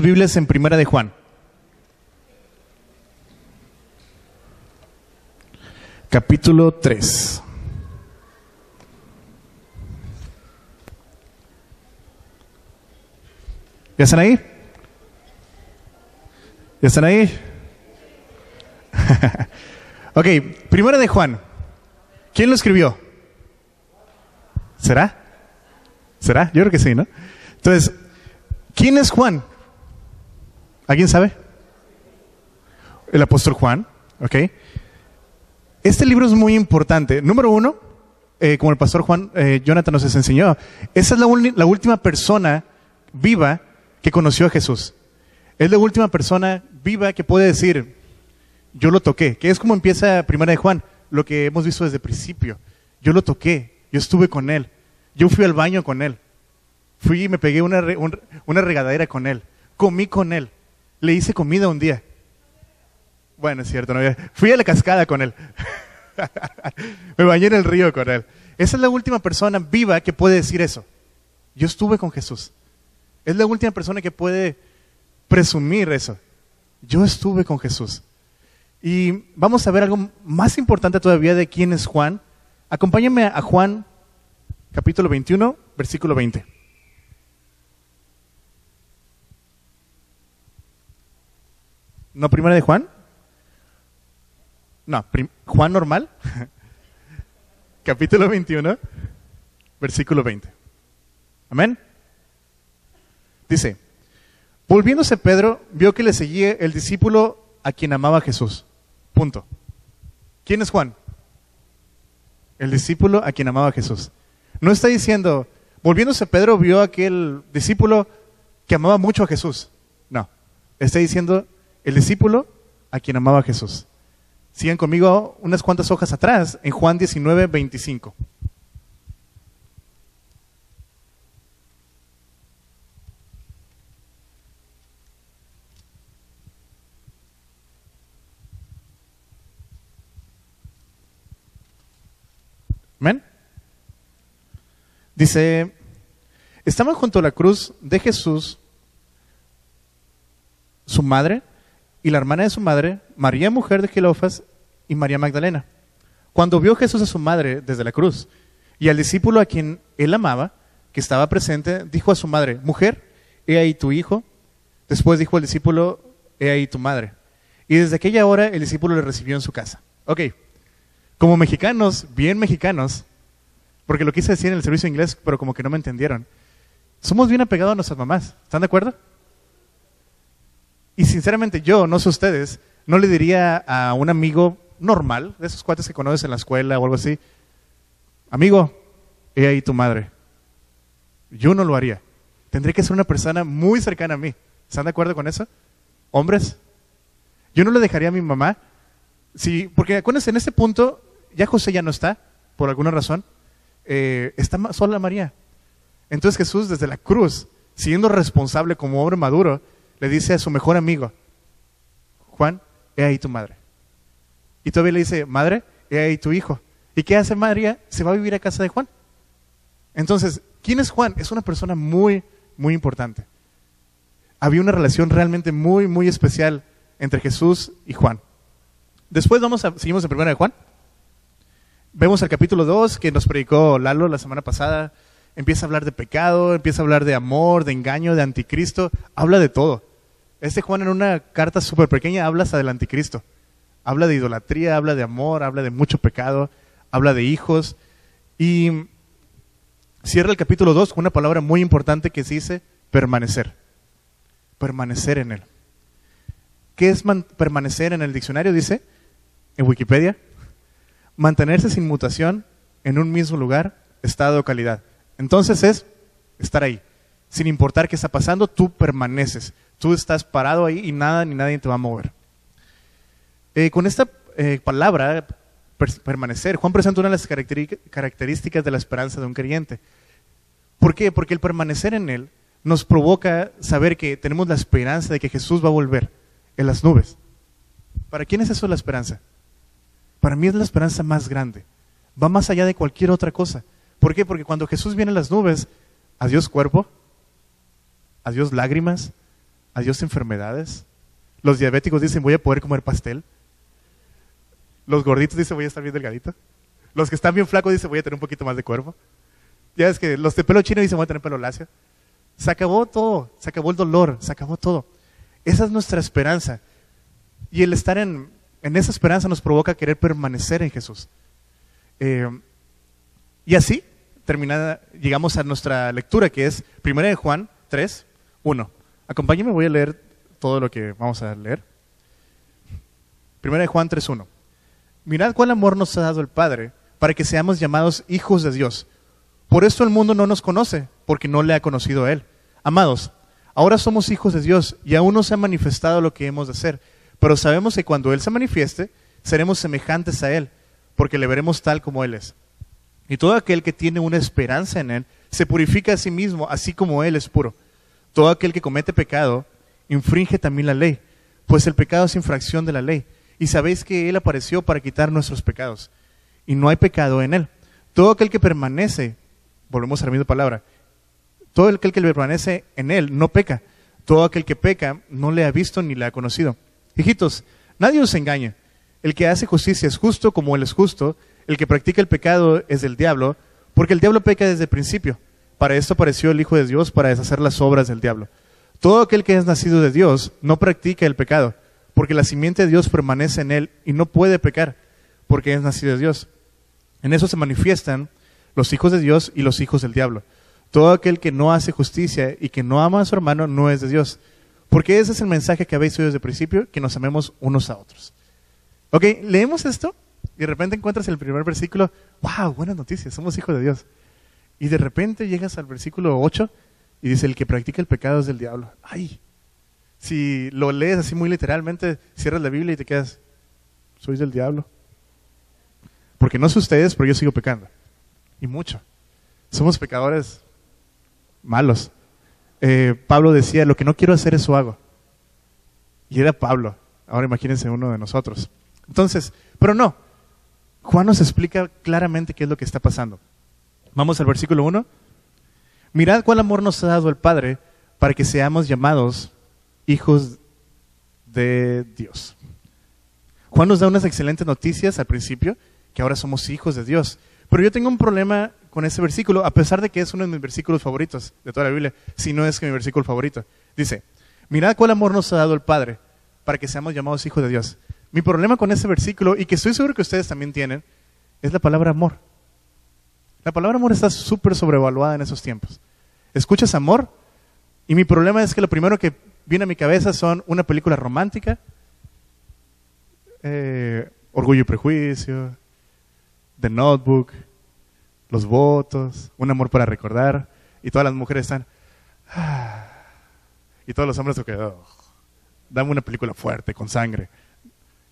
Biblias en Primera de Juan. Capítulo 3. ¿Ya están ahí? ¿Ya están ahí? ok, Primera de Juan. ¿Quién lo escribió? ¿Será? ¿Será? Yo creo que sí, ¿no? Entonces, ¿quién es Juan? ¿Alguien sabe? El apóstol Juan, ¿ok? Este libro es muy importante. Número uno, eh, como el pastor Juan eh, Jonathan nos enseñó, esa es la, última persona viva que conoció a Jesús. Es la última persona viva que puede decir, yo lo toqué, que es como empieza Primera de Juan, lo que hemos visto desde el principio. Yo lo toqué, yo estuve con él, yo fui al baño con él, fui y me pegué una, una regadera con él, comí con él, le hice comida un día. Bueno, es cierto, no, fui a la cascada con él, me bañé en el río con él. Esa es la última persona viva que puede decir eso. Yo estuve con Jesús. Es la última persona que puede presumir eso. Yo estuve con Jesús. Y vamos a ver algo más importante todavía de quién es Juan. Acompáñame a Juan capítulo 21, versículo 20. ¿No primera de Juan? No, Juan normal. capítulo 21, versículo 20. Amén. Dice, volviéndose Pedro, vio que le seguía el discípulo a quien amaba Jesús. Punto. ¿Quién es Juan? El discípulo a quien amaba Jesús. No está diciendo, volviéndose Pedro vio a aquel discípulo que amaba mucho a Jesús. No. Está diciendo el discípulo a quien amaba Jesús. Sigan conmigo unas cuantas hojas atrás, en Juan 19, 25. Amén. Dice, estaban junto a la cruz de Jesús, su madre y la hermana de su madre, María, mujer de Gelofas, y María Magdalena. Cuando vio Jesús a su madre desde la cruz y al discípulo a quien él amaba, que estaba presente, dijo a su madre, mujer, he ahí tu hijo. Después dijo al discípulo, he ahí tu madre. Y desde aquella hora el discípulo le recibió en su casa. Ok, como mexicanos, bien mexicanos, porque lo quise decir en el servicio inglés, pero como que no me entendieron. Somos bien apegados a nuestras mamás. ¿Están de acuerdo? Y sinceramente yo, no sé ustedes, no le diría a un amigo normal, de esos cuates que conoces en la escuela o algo así, amigo, he ahí tu madre. Yo no lo haría. Tendría que ser una persona muy cercana a mí. ¿Están de acuerdo con eso? Hombres. Yo no le dejaría a mi mamá. Sí, porque acuérdense, en este punto ya José ya no está, por alguna razón, eh, está sola María. Entonces Jesús desde la cruz, siendo responsable como hombre maduro, le dice a su mejor amigo, Juan, he ahí tu madre. Y todavía le dice, madre, he ahí tu hijo. ¿Y qué hace María? Se va a vivir a casa de Juan. Entonces, ¿quién es Juan? Es una persona muy, muy importante. Había una relación realmente muy, muy especial entre Jesús y Juan. Después vamos a, seguimos en primera de Juan. Vemos el capítulo 2 que nos predicó Lalo la semana pasada. Empieza a hablar de pecado, empieza a hablar de amor, de engaño, de anticristo. Habla de todo. Este Juan en una carta súper pequeña habla hasta del anticristo. Habla de idolatría, habla de amor, habla de mucho pecado, habla de hijos. Y cierra el capítulo 2 con una palabra muy importante que se dice permanecer. Permanecer en él. ¿Qué es permanecer en el diccionario? Dice, en Wikipedia, mantenerse sin mutación en un mismo lugar, estado o calidad. Entonces es estar ahí. Sin importar qué está pasando, tú permaneces. Tú estás parado ahí y nada ni nadie te va a mover. Eh, con esta eh, palabra, permanecer, Juan presenta una de las características de la esperanza de un creyente. ¿Por qué? Porque el permanecer en Él nos provoca saber que tenemos la esperanza de que Jesús va a volver en las nubes. ¿Para quién es eso la esperanza? Para mí es la esperanza más grande. Va más allá de cualquier otra cosa. ¿Por qué? Porque cuando Jesús viene en las nubes, adiós cuerpo, adiós lágrimas, adiós enfermedades. Los diabéticos dicen, voy a poder comer pastel. Los gorditos dicen, voy a estar bien delgadito. Los que están bien flacos dicen, voy a tener un poquito más de cuerpo. Ya es que los de pelo chino dicen, voy a tener pelo lacio. Se acabó todo, se acabó el dolor, se acabó todo. Esa es nuestra esperanza. Y el estar en, en esa esperanza nos provoca querer permanecer en Jesús. Eh, y así, terminada, llegamos a nuestra lectura que es 1 de Juan 3, 1. Acompáñenme, voy a leer todo lo que vamos a leer. 1 de Juan 3, 1. Mirad cuál amor nos ha dado el Padre para que seamos llamados hijos de Dios. Por esto el mundo no nos conoce, porque no le ha conocido a Él. Amados, ahora somos hijos de Dios y aún no se ha manifestado lo que hemos de ser, pero sabemos que cuando Él se manifieste, seremos semejantes a Él, porque le veremos tal como Él es. Y todo aquel que tiene una esperanza en Él se purifica a sí mismo, así como Él es puro. Todo aquel que comete pecado infringe también la ley, pues el pecado es infracción de la ley. Y sabéis que Él apareció para quitar nuestros pecados. Y no hay pecado en Él. Todo aquel que permanece, volvemos a la misma palabra, todo aquel que permanece en Él no peca. Todo aquel que peca no le ha visto ni le ha conocido. Hijitos, nadie os engañe. El que hace justicia es justo como Él es justo. El que practica el pecado es del diablo, porque el diablo peca desde el principio. Para esto apareció el Hijo de Dios, para deshacer las obras del diablo. Todo aquel que es nacido de Dios no practica el pecado, porque la simiente de Dios permanece en él y no puede pecar, porque es nacido de Dios. En eso se manifiestan los hijos de Dios y los hijos del diablo. Todo aquel que no hace justicia y que no ama a su hermano no es de Dios. Porque ese es el mensaje que habéis oído desde el principio, que nos amemos unos a otros. Ok, leemos esto y de repente encuentras el primer versículo, wow, buenas noticias, somos hijos de Dios. Y de repente llegas al versículo 8 y dice, el que practica el pecado es del diablo. Ay, si lo lees así muy literalmente, cierras la Biblia y te quedas, sois del diablo. Porque no sé ustedes, pero yo sigo pecando. Y mucho. Somos pecadores malos. Eh, Pablo decía, lo que no quiero hacer eso hago. Y era Pablo. Ahora imagínense uno de nosotros. Entonces, pero no. Juan nos explica claramente qué es lo que está pasando. Vamos al versículo 1. Mirad cuál amor nos ha dado el Padre para que seamos llamados hijos de Dios. Juan nos da unas excelentes noticias al principio, que ahora somos hijos de Dios. Pero yo tengo un problema con ese versículo, a pesar de que es uno de mis versículos favoritos de toda la Biblia, si no es que mi versículo favorito. Dice, mirad cuál amor nos ha dado el Padre para que seamos llamados hijos de Dios. Mi problema con ese versículo, y que estoy seguro que ustedes también tienen, es la palabra amor. La palabra amor está súper sobrevaluada en esos tiempos. Escuchas amor y mi problema es que lo primero que viene a mi cabeza son una película romántica, eh, Orgullo y Prejuicio, The Notebook, Los Votos, Un Amor para Recordar, y todas las mujeres están, ah", y todos los hombres se quedan, oh, dame una película fuerte, con sangre.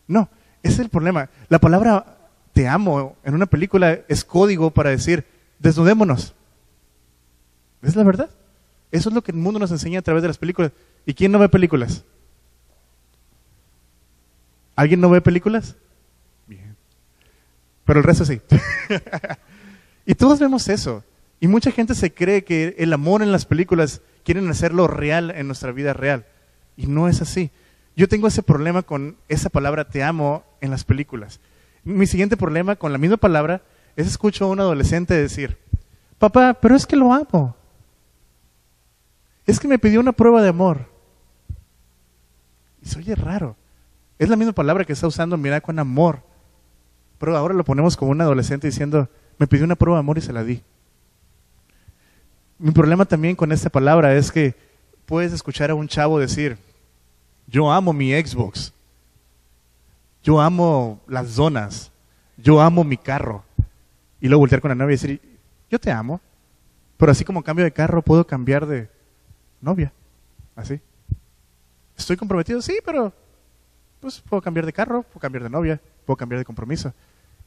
No, ese es el problema. La palabra te amo en una película es código para decir, desnudémonos. Es la verdad. Eso es lo que el mundo nos enseña a través de las películas. ¿Y quién no ve películas? ¿Alguien no ve películas? Bien. Pero el resto sí. y todos vemos eso. Y mucha gente se cree que el amor en las películas quieren hacerlo real en nuestra vida real. Y no es así. Yo tengo ese problema con esa palabra te amo en las películas. Mi siguiente problema con la misma palabra es escucho a un adolescente decir, papá, pero es que lo amo. Es que me pidió una prueba de amor. Y se oye raro. Es la misma palabra que está usando mira con amor. Pero ahora lo ponemos como un adolescente diciendo, me pidió una prueba de amor y se la di. Mi problema también con esta palabra es que puedes escuchar a un chavo decir, yo amo mi Xbox. Yo amo las zonas. Yo amo mi carro. Y luego voltear con la novia y decir, yo te amo. Pero así como cambio de carro, puedo cambiar de novia. Así. Estoy comprometido, sí, pero pues puedo cambiar de carro, puedo cambiar de novia, puedo cambiar de compromiso.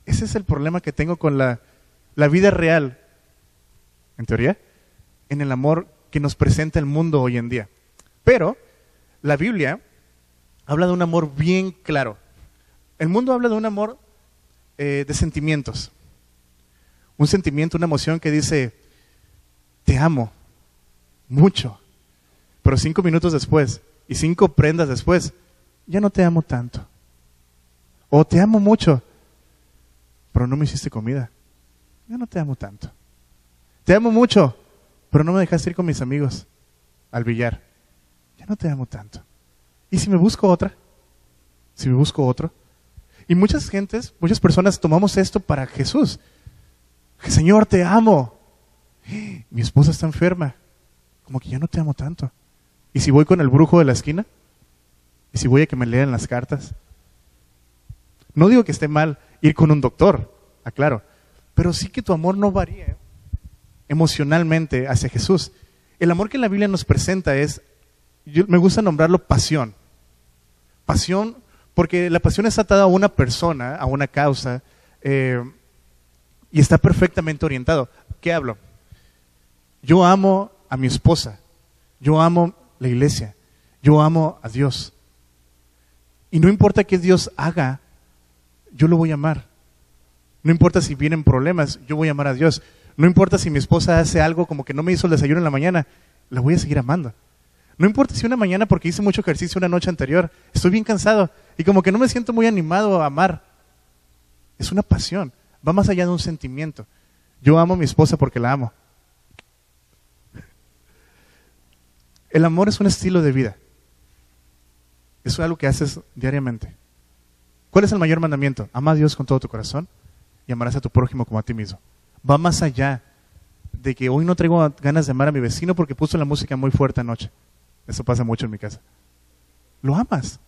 Ese es el problema que tengo con la, la vida real, en teoría, en el amor que nos presenta el mundo hoy en día. Pero la Biblia habla de un amor bien claro. El mundo habla de un amor eh, de sentimientos. Un sentimiento, una emoción que dice, te amo mucho. Pero cinco minutos después y cinco prendas después, ya no te amo tanto. O te amo mucho, pero no me hiciste comida. Ya no te amo tanto. Te amo mucho, pero no me dejaste ir con mis amigos al billar. Ya no te amo tanto. ¿Y si me busco otra? Si me busco otro. Y muchas gentes, muchas personas tomamos esto para Jesús. Señor, te amo. Mi esposa está enferma. Como que ya no te amo tanto. ¿Y si voy con el brujo de la esquina? ¿Y si voy a que me lean las cartas? No digo que esté mal ir con un doctor, aclaro, pero sí que tu amor no varíe emocionalmente hacia Jesús. El amor que la Biblia nos presenta es, me gusta nombrarlo pasión. Pasión, porque la pasión está atada a una persona, a una causa, eh, y está perfectamente orientado. ¿Qué hablo? Yo amo a mi esposa, yo amo la iglesia, yo amo a Dios. Y no importa qué Dios haga, yo lo voy a amar. No importa si vienen problemas, yo voy a amar a Dios. No importa si mi esposa hace algo como que no me hizo el desayuno en la mañana, la voy a seguir amando. No importa si una mañana porque hice mucho ejercicio una noche anterior, estoy bien cansado y como que no me siento muy animado a amar. Es una pasión, va más allá de un sentimiento. Yo amo a mi esposa porque la amo. El amor es un estilo de vida. Es algo que haces diariamente. ¿Cuál es el mayor mandamiento? Ama a Dios con todo tu corazón y amarás a tu prójimo como a ti mismo. Va más allá de que hoy no traigo ganas de amar a mi vecino porque puso la música muy fuerte anoche. Eso pasa mucho en mi casa. Lo amas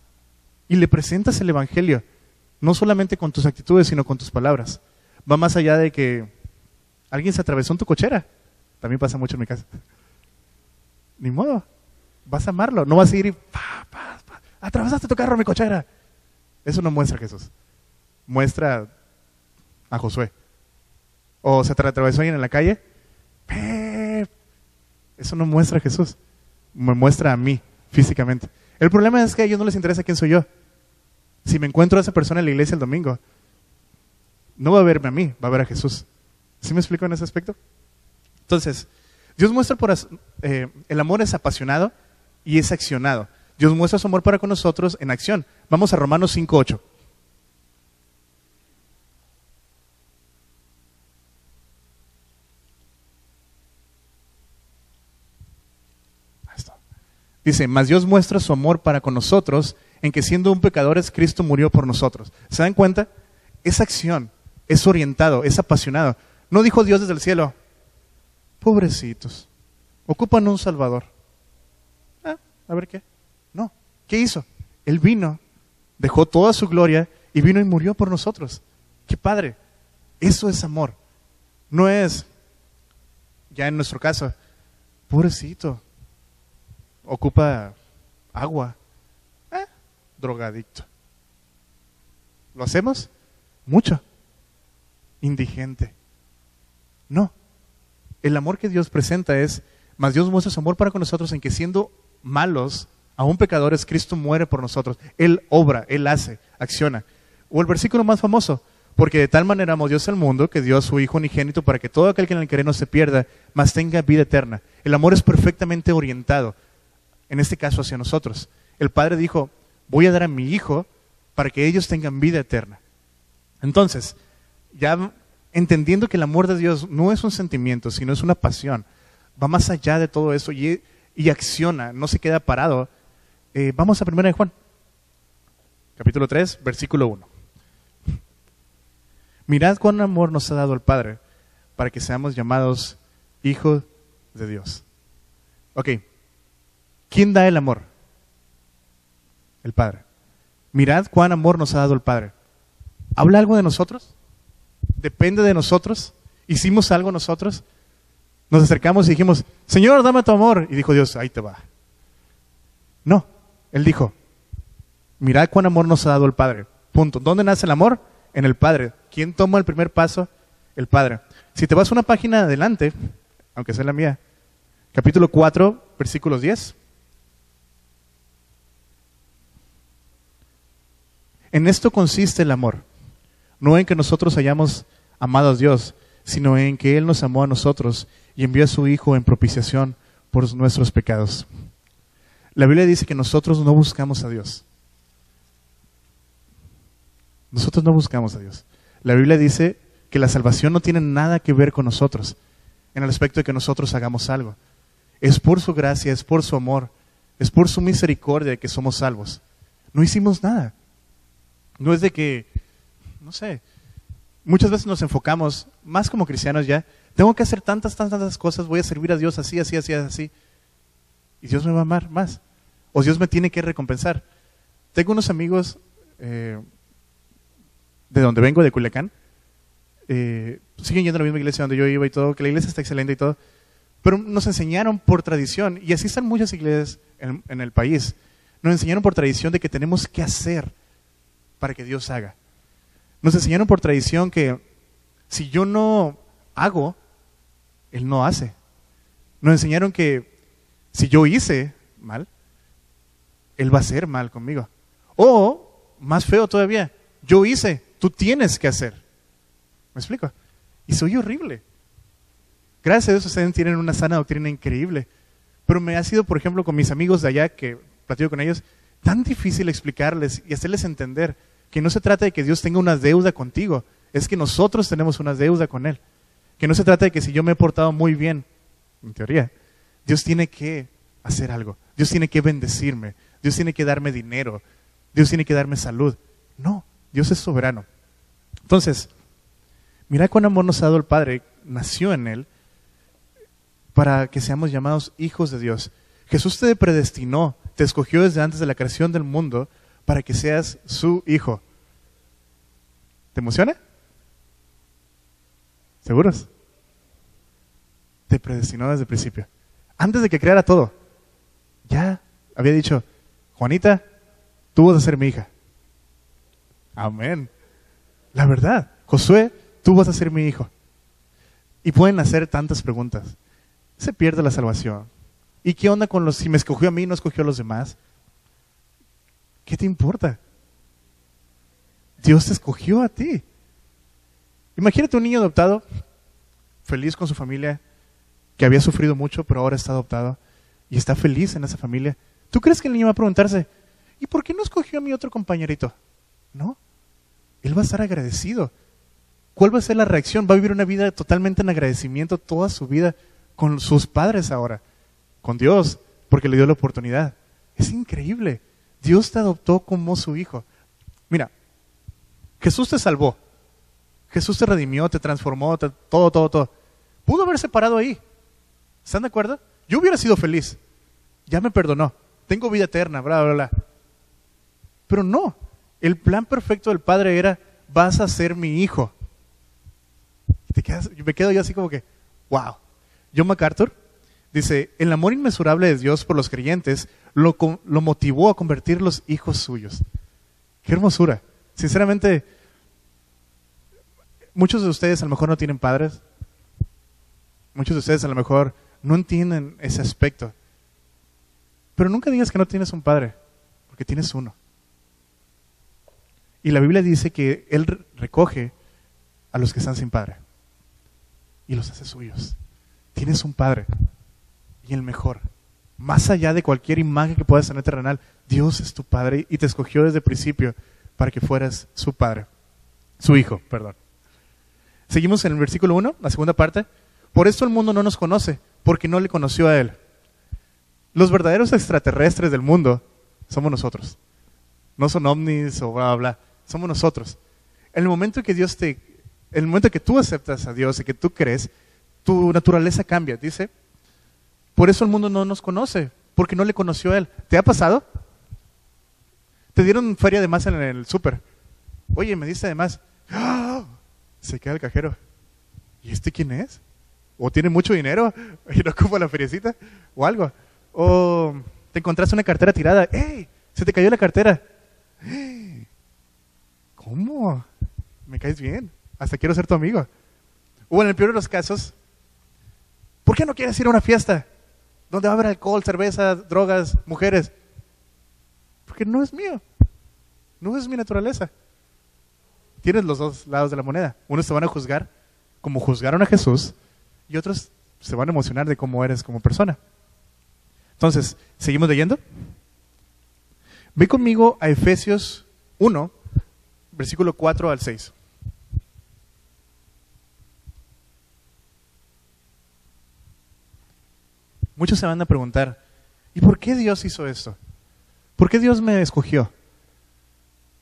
y le presentas el Evangelio, no solamente con tus actitudes, sino con tus palabras. Va más allá de que alguien se atravesó en tu cochera. También pasa mucho en mi casa. Ni modo. Vas a amarlo. No vas a ir y atravesaste tu carro, mi cochera. Eso no muestra a Jesús. Muestra a Josué. O se atravesó alguien en la calle. Eso no muestra a Jesús. Me muestra a mí, físicamente. El problema es que a ellos no les interesa quién soy yo. Si me encuentro a esa persona en la iglesia el domingo, no va a verme a mí, va a ver a Jesús. ¿Sí me explico en ese aspecto? Entonces, Dios muestra por eh, el amor es apasionado y es accionado. Dios muestra su amor para con nosotros en acción. Vamos a Romanos 5.8. Dice, mas Dios muestra su amor para con nosotros en que siendo un pecadores, Cristo murió por nosotros. ¿Se dan cuenta? Es acción, es orientado, es apasionado. No dijo Dios desde el cielo, pobrecitos, ocupan un Salvador. Ah, a ver qué. No, ¿qué hizo? Él vino, dejó toda su gloria y vino y murió por nosotros. Qué padre. Eso es amor. No es, ya en nuestro caso, pobrecito, ocupa agua, eh, drogadicto. ¿Lo hacemos? Mucho. Indigente. No. El amor que Dios presenta es, más Dios muestra su amor para con nosotros en que siendo malos, aún pecadores, Cristo muere por nosotros. Él obra, Él hace, acciona. O el versículo más famoso, porque de tal manera amó Dios al mundo que dio a su Hijo unigénito para que todo aquel que en el querer no se pierda, mas tenga vida eterna. El amor es perfectamente orientado, en este caso hacia nosotros. El Padre dijo, voy a dar a mi Hijo para que ellos tengan vida eterna. Entonces, ya entendiendo que el amor de Dios no es un sentimiento, sino es una pasión, va más allá de todo eso y, acciona, no se queda parado. Eh, vamos a 1 de Juan, capítulo 3, versículo 1. Mirad cuán amor nos ha dado el Padre para que seamos llamados hijos de Dios. Ok, ¿quién da el amor? El Padre. Mirad cuán amor nos ha dado el Padre. ¿Habla algo de nosotros? ¿Depende de nosotros? ¿Hicimos algo nosotros? Nos acercamos y dijimos, Señor, dame tu amor. Y dijo Dios, ahí te va. No, Él dijo, mirad cuán amor nos ha dado el Padre. Punto. ¿Dónde nace el amor? En el Padre. ¿Quién toma el primer paso? El Padre. Si te vas una página adelante, aunque sea la mía, capítulo 4, versículos 10. En esto consiste el amor. No en que nosotros hayamos amado a Dios, sino en que Él nos amó a nosotros y envió a su Hijo en propiciación por nuestros pecados. La Biblia dice que nosotros no buscamos a Dios. Nosotros no buscamos a Dios. La Biblia dice que la salvación no tiene nada que ver con nosotros, en el aspecto de que nosotros hagamos algo. Es por su gracia, es por su amor, es por su misericordia que somos salvos. No hicimos nada. No es de que, no sé, muchas veces nos enfocamos, más como cristianos ya, tengo que hacer tantas, tantas, tantas cosas, voy a servir a Dios así, así, así, así. Y Dios me va a amar más. O Dios me tiene que recompensar. Tengo unos amigos eh, de donde vengo, de Culiacán, eh, siguen yendo a la misma iglesia donde yo iba y todo, que la iglesia está excelente y todo, pero nos enseñaron por tradición, y así están muchas iglesias en, en el país, nos enseñaron por tradición de que tenemos que hacer para que Dios haga. Nos enseñaron por tradición que si yo no hago, Él no hace. Nos enseñaron que si yo hice mal, Él va a hacer mal conmigo. O, más feo todavía, yo hice, tú tienes que hacer. ¿Me explico? Y soy horrible. Gracias a Dios ustedes tienen una sana doctrina increíble. Pero me ha sido, por ejemplo, con mis amigos de allá, que platico con ellos, tan difícil explicarles y hacerles entender que no se trata de que Dios tenga una deuda contigo, es que nosotros tenemos una deuda con Él. Que no se trata de que si yo me he portado muy bien, en teoría, Dios tiene que hacer algo. Dios tiene que bendecirme. Dios tiene que darme dinero. Dios tiene que darme salud. No, Dios es soberano. Entonces, mira cuán amor nos ha dado el Padre, nació en Él, para que seamos llamados hijos de Dios. Jesús te predestinó, te escogió desde antes de la creación del mundo para que seas su hijo. ¿Te emociona? ¿Seguros? Te predestinó desde el principio. Antes de que creara todo. Ya había dicho, Juanita, tú vas a ser mi hija. Amén. La verdad, Josué, tú vas a ser mi hijo. Y pueden hacer tantas preguntas. Se pierde la salvación. ¿Y qué onda con los, si me escogió a mí, no escogió a los demás? ¿Qué te importa? Dios te escogió a ti. Imagínate un niño adoptado, feliz con su familia, que había sufrido mucho, pero ahora está adoptado y está feliz en esa familia. ¿Tú crees que el niño va a preguntarse, ¿y por qué no escogió a mi otro compañerito? No. Él va a estar agradecido. ¿Cuál va a ser la reacción? Va a vivir una vida totalmente en agradecimiento toda su vida con sus padres ahora, con Dios, porque le dio la oportunidad. Es increíble. Dios te adoptó como su hijo. Mira, Jesús te salvó. Jesús te redimió, te transformó, todo, todo, todo. Pudo haberse parado ahí. ¿Están de acuerdo? Yo hubiera sido feliz. Ya me perdonó. Tengo vida eterna, bla, bla, bla. Pero no. El plan perfecto del Padre era, vas a ser mi hijo. te quedas, me quedo yo así como que, wow. John MacArthur dice, el amor inmesurable de Dios por los creyentes lo, lo motivó a convertirlos hijos suyos. Qué hermosura. Sinceramente, muchos de ustedes a lo mejor no tienen padres. Muchos de ustedes a lo mejor no entienden ese aspecto. Pero nunca digas que no tienes un padre, porque tienes uno. Y la Biblia dice que Él recoge a los que están sin padre y los hace suyos. Tienes un padre y el mejor. Más allá de cualquier imagen que puedas tener terrenal, Dios es tu padre y te escogió desde el principio para que fueras su padre, su hijo, perdón. Seguimos en el versículo 1, la segunda parte. Por esto el mundo no nos conoce, porque no le conoció a Él. Los verdaderos extraterrestres del mundo somos nosotros. No son ovnis o bla, bla. Somos nosotros. El momento que Dios te, el momento que tú aceptas a Dios y que tú crees, tu naturaleza cambia. Dice, por eso el mundo no nos conoce, porque no le conoció a Él. ¿Te ha pasado? Te dieron feria de más en el súper. Oye, me diste de más. ¡Ah! Se queda el cajero. ¿Y este quién es? ¿O tiene mucho dinero y no ocupa la feriecita? ¿O algo? ¿O te encontraste una cartera tirada? ¡Ey! Se te cayó la cartera. ¿Cómo? Me caes bien. Hasta quiero ser tu amigo. O en el peor de los casos, ¿por qué no quieres ir a una fiesta? Donde va a haber alcohol, cerveza, drogas, mujeres. Porque no es mío. No es mi naturaleza. Tienes los dos lados de la moneda. Unos te van a juzgar como juzgaron a Jesús y otros se van a emocionar de cómo eres como persona. Entonces, ¿seguimos leyendo? Ve conmigo a Efesios 1, versículo 4 al 6. Muchos se van a preguntar, ¿y por qué Dios hizo esto? ¿Por qué Dios me escogió?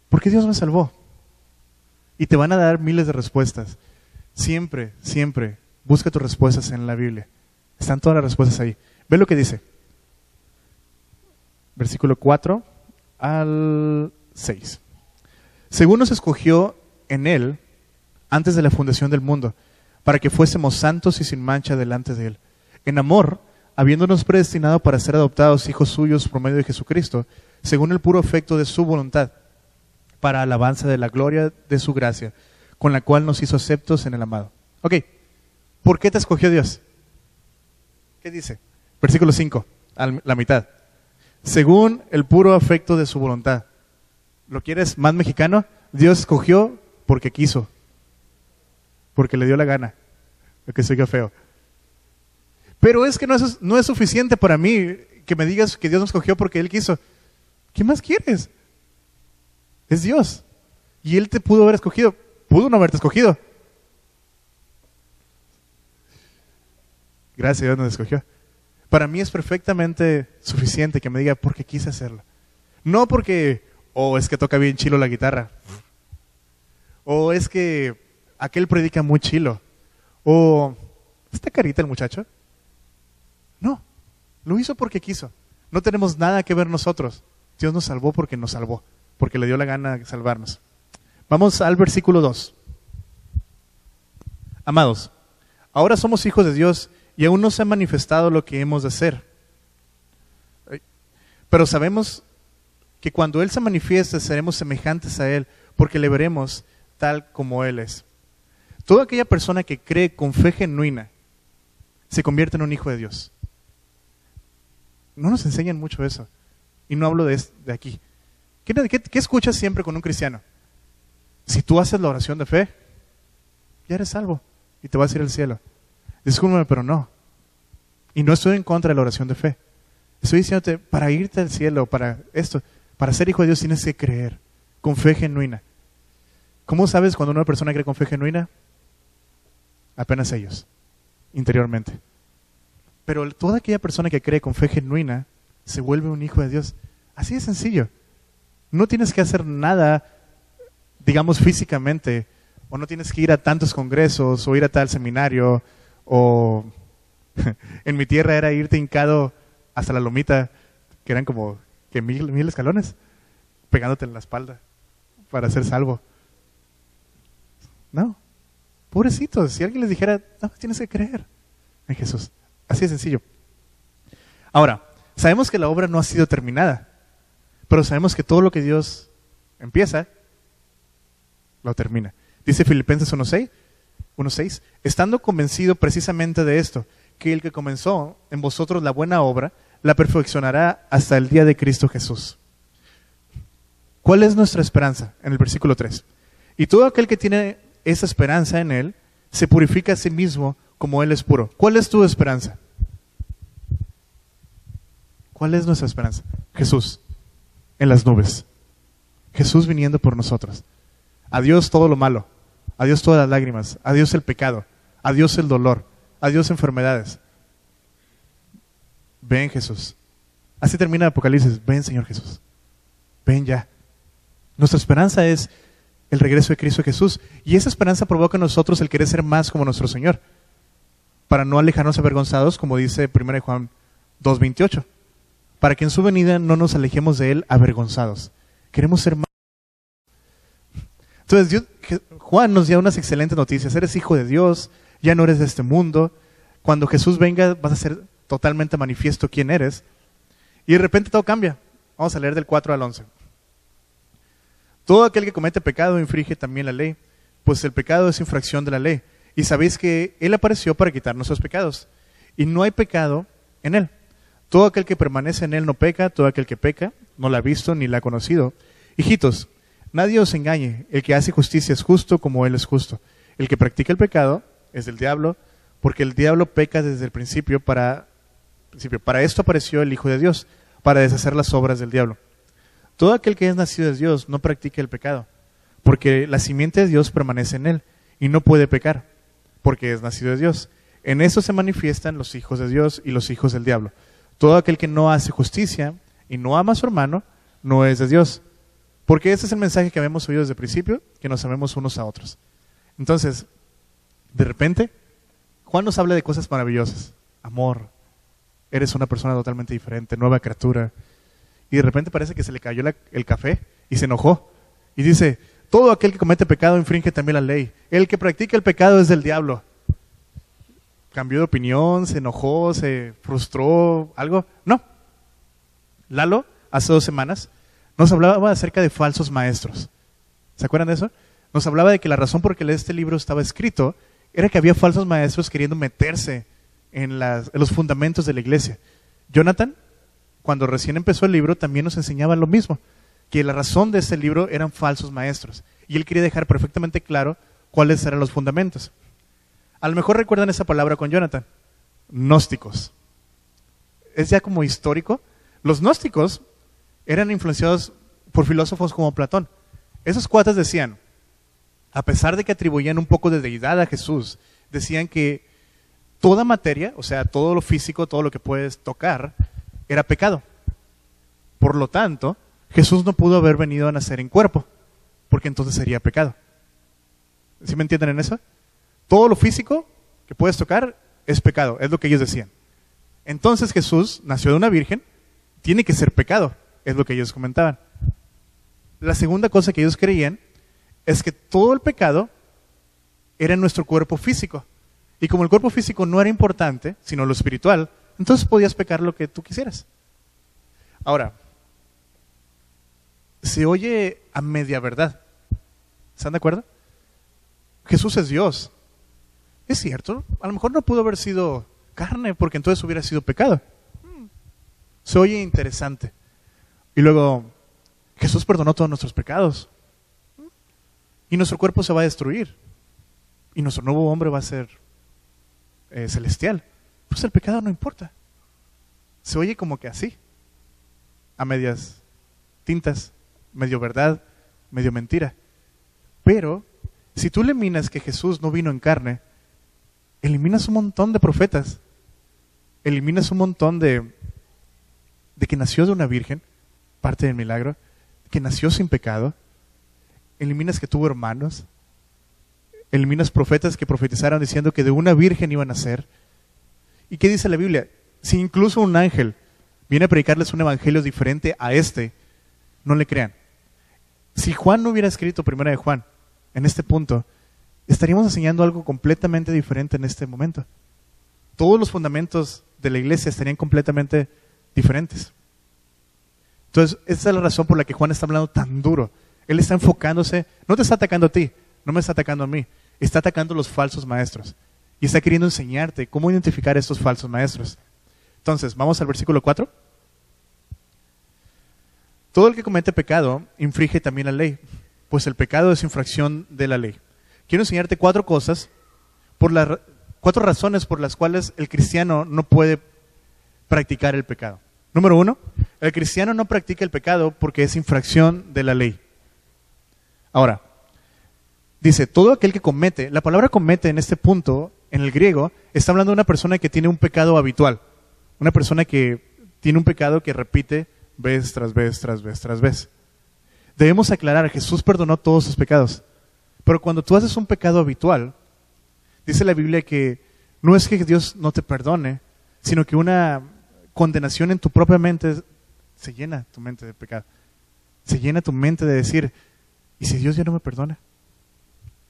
¿Por qué Dios me salvó? Y te van a dar miles de respuestas. Siempre, siempre, busca tus respuestas en la Biblia. Están todas las respuestas ahí. Ve lo que dice. Versículo 4 al 6. Según nos escogió en Él antes de la fundación del mundo, para que fuésemos santos y sin mancha delante de Él. En amor, habiéndonos predestinado para ser adoptados hijos suyos por medio de Jesucristo, según el puro efecto de su voluntad, para alabanza de la gloria de su gracia, con la cual nos hizo aceptos en el amado. Ok, ¿por qué te escogió Dios? ¿Qué dice? Versículo 5, la mitad. Según el puro afecto de su voluntad. ¿Lo quieres más mexicano? Dios escogió porque quiso, porque le dio la gana, lo que soy feo. Pero es que no es, no es suficiente para mí que me digas que Dios nos escogió porque Él quiso. ¿Qué más quieres? Es Dios. Y Él te pudo haber escogido. Pudo no haberte escogido. Gracias, Dios nos escogió. Para mí es perfectamente suficiente que me diga porque quise hacerlo. No porque, oh, es que toca bien chilo la guitarra. O es que aquel predica muy chilo. O, ¿está carita el muchacho? No, lo hizo porque quiso. No tenemos nada que ver nosotros. Dios nos salvó porque nos salvó, porque le dio la gana de salvarnos. Vamos al versículo 2. Amados, ahora somos hijos de Dios y aún no se ha manifestado lo que hemos de ser. Pero sabemos que cuando Él se manifieste seremos semejantes a Él, porque le veremos tal como Él es. Toda aquella persona que cree con fe genuina se convierte en un hijo de Dios. No nos enseñan mucho eso. Y no hablo de, de aquí. ¿Qué, ¿Qué, escuchas siempre con un cristiano? Si tú haces la oración de fe, ya eres salvo y te vas a ir al cielo. Discúlpame, pero no. Y no estoy en contra de la oración de fe. Estoy diciéndote, para irte al cielo, para esto, para ser hijo de Dios tienes que creer con fe genuina. ¿Cómo sabes cuando una persona cree con fe genuina? Apenas ellos, interiormente. Pero toda aquella persona que cree con fe genuina se vuelve un hijo de Dios. Así de sencillo. No tienes que hacer nada, digamos, físicamente, o no tienes que ir a tantos congresos, o ir a tal seminario, o en mi tierra era irte hincado hasta la lomita, que eran como que mil, escalones, pegándote en la espalda para ser salvo. No, pobrecitos, si alguien les dijera, no, tienes que creer en Jesús. Así de sencillo. Ahora, sabemos que la obra no ha sido terminada, pero sabemos que todo lo que Dios empieza, lo termina. Dice Filipenses 1.6, 1.6, estando convencido precisamente de esto, que el que comenzó en vosotros la buena obra, la perfeccionará hasta el día de Cristo Jesús. ¿Cuál es nuestra esperanza? En el versículo 3. Y todo aquel que tiene esa esperanza en Él, se purifica a sí mismo como Él es puro. ¿Cuál es tu esperanza? ¿Cuál es nuestra esperanza? Jesús, en las nubes. Jesús viniendo por nosotros. Adiós todo lo malo. Adiós todas las lágrimas. Adiós el pecado. Adiós el dolor. Adiós enfermedades. Ven Jesús. Así termina Apocalipsis. Ven Señor Jesús. Ven ya. Nuestra esperanza es el regreso de Cristo Jesús. Y esa esperanza provoca en nosotros el querer ser más como nuestro Señor para no alejarnos avergonzados, como dice 1 Juan 2.28, para que en su venida no nos alejemos de Él avergonzados. Queremos ser más. Entonces, Juan nos da unas excelentes noticias. Eres hijo de Dios, ya no eres de este mundo. Cuando Jesús venga vas a ser totalmente manifiesto quién eres. Y de repente todo cambia. Vamos a leer del 4 al 11. Todo aquel que comete pecado infringe también la ley, pues el pecado es infracción de la ley. Y sabéis que Él apareció para quitar nuestros pecados. Y no hay pecado en Él. Todo aquel que permanece en Él no peca, todo aquel que peca no la ha visto ni la ha conocido. Hijitos, nadie os engañe, el que hace justicia es justo como Él es justo. El que practica el pecado es del diablo, porque el diablo peca desde el principio para, principio. para esto apareció el Hijo de Dios, para deshacer las obras del diablo. todo aquel que es nacido de Dios no practica el pecado, porque la simiente de Dios permanece en él y no puede pecar, porque es nacido de Dios. En eso se manifiestan los hijos de Dios y los hijos del diablo. Todo aquel que no hace justicia y no ama a su hermano, no es de Dios. Porque ese es el mensaje que habíamos oído desde el principio, que nos amemos unos a otros. Entonces, de repente, Juan nos habla de cosas maravillosas. Amor, eres una persona totalmente diferente, nueva criatura. Y de repente parece que se le cayó el café y se enojó. Y dice, todo aquel que comete pecado infringe también la ley. El que practica el pecado es del diablo. ¿Cambió de opinión? ¿Se enojó? ¿Se frustró? ¿Algo? No. Lalo, hace dos semanas, nos hablaba acerca de falsos maestros. ¿Se acuerdan de eso? Nos hablaba de que la razón por la este libro estaba escrito era que había falsos maestros queriendo meterse en, los fundamentos de la iglesia. Jonathan, cuando recién empezó el libro, también nos enseñaba lo mismo, que la razón de ese libro eran falsos maestros. Y él quería dejar perfectamente claro cuáles eran los fundamentos. A lo mejor recuerdan esa palabra con Jonathan, gnósticos. Es ya como histórico. Los gnósticos eran influenciados por filósofos como Platón. Esos cuates decían, a pesar de que atribuían un poco de deidad a Jesús, decían que toda materia, o sea, todo lo físico, todo lo que puedes tocar, era pecado. Por lo tanto, Jesús no pudo haber venido a nacer en cuerpo, porque entonces sería pecado. ¿Sí me entienden en eso? Todo lo físico que puedes tocar es pecado, es lo que ellos decían. Entonces Jesús nació de una virgen, tiene que ser pecado, es lo que ellos comentaban. La segunda cosa que ellos creían es que todo el pecado era en nuestro cuerpo físico. Y como el cuerpo físico no era importante, sino lo espiritual, entonces podías pecar lo que tú quisieras. Ahora, se oye a media verdad. ¿Están de acuerdo? Jesús es Dios. Es cierto, a lo mejor no pudo haber sido carne porque entonces hubiera sido pecado. Se oye interesante. Y luego, Jesús perdonó todos nuestros pecados. Y nuestro cuerpo se va a destruir. Y nuestro nuevo hombre va a ser eh, celestial. Pues el pecado no importa. Se oye como que así. A medias tintas, medio verdad, medio mentira. Pero si tú eliminas que Jesús no vino en carne, eliminas un montón de profetas. Eliminas un montón de, de que nació de una virgen, parte del milagro, que nació sin pecado, eliminas que tuvo hermanos, eliminas profetas que profetizaron diciendo que de una virgen iban a ser. ¿Y qué dice la Biblia? Si incluso un ángel viene a predicarles un evangelio diferente a este, no le crean. Si Juan no hubiera escrito primera de Juan en este punto, estaríamos enseñando algo completamente diferente en este momento. Todos los fundamentos de la iglesia estarían completamente diferentes. Entonces, esa es la razón por la que Juan está hablando tan duro. Él está enfocándose, no te está atacando a ti, no me está atacando a mí, está atacando a los falsos maestros. Y está queriendo enseñarte cómo identificar a estos falsos maestros. Entonces, vamos al versículo 4. Todo el que comete pecado infringe también la ley, pues el pecado es infracción de la ley. Quiero enseñarte cuatro cosas, por cuatro razones por las cuales el cristiano no puede practicar el pecado. Número uno, el cristiano no practica el pecado porque es infracción de la ley. Ahora, dice, todo aquel que comete, la palabra comete en este punto, en el griego, está hablando de una persona que tiene un pecado habitual, una persona que tiene un pecado que repite vez tras vez, tras vez, tras vez. Debemos aclarar, Jesús perdonó todos sus pecados, pero cuando tú haces un pecado habitual, dice la Biblia que no es que Dios no te perdone, sino que una condenación en tu propia mente se llena tu mente de pecado. Se llena tu mente de decir, ¿Y si Dios ya no me perdona?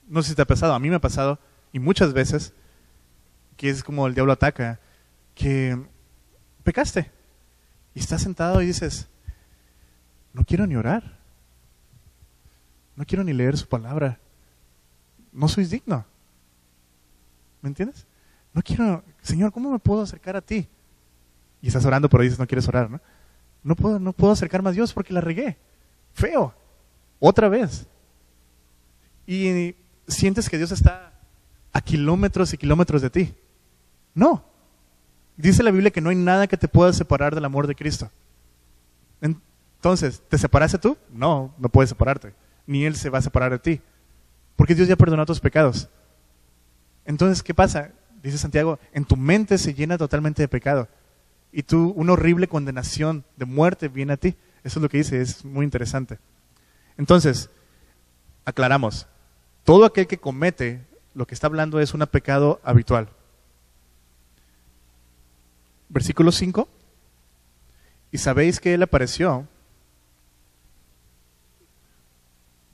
No sé si te ha pasado, a mí me ha pasado, y muchas veces, que es como el diablo ataca, que pecaste. Y estás sentado y dices, no quiero ni orar. No quiero ni leer su palabra. No soy digno. ¿Me entiendes? No quiero, Señor, ¿cómo me puedo acercar a ti? Y estás orando, pero dices, no quieres orar, ¿no? No puedo, no puedo acercarme a Dios porque la regué. Feo otra vez. Y sientes que Dios está a kilómetros y kilómetros de ti. No. Dice la Biblia que no hay nada que te pueda separar del amor de Cristo. Entonces, ¿te separaste tú? No, no puedes separarte. Ni Él se va a separar de ti. Porque Dios ya perdonó tus pecados. Entonces, ¿qué pasa? Dice Santiago, en tu mente se llena totalmente de pecado. Y tú, una horrible condenación de muerte viene a ti. Eso es lo que dice, es muy interesante. Entonces, aclaramos, todo aquel que comete lo que está hablando es un pecado habitual. Versículo 5. Y sabéis que Él apareció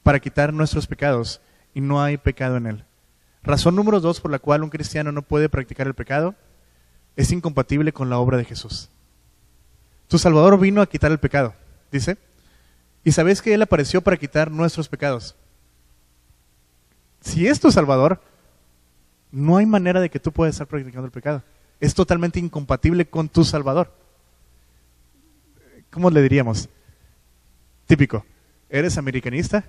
para quitar nuestros pecados y no hay pecado en Él. Razón número dos por la cual un cristiano no puede practicar el pecado es incompatible con la obra de Jesús. Tu Salvador vino a quitar el pecado, dice, y sabéis que Él apareció para quitar nuestros pecados. Si es tu Salvador, no hay manera de que tú puedas estar practicando el pecado. Es totalmente incompatible con tu Salvador. ¿Cómo le diríamos? Típico. ¿Eres americanista?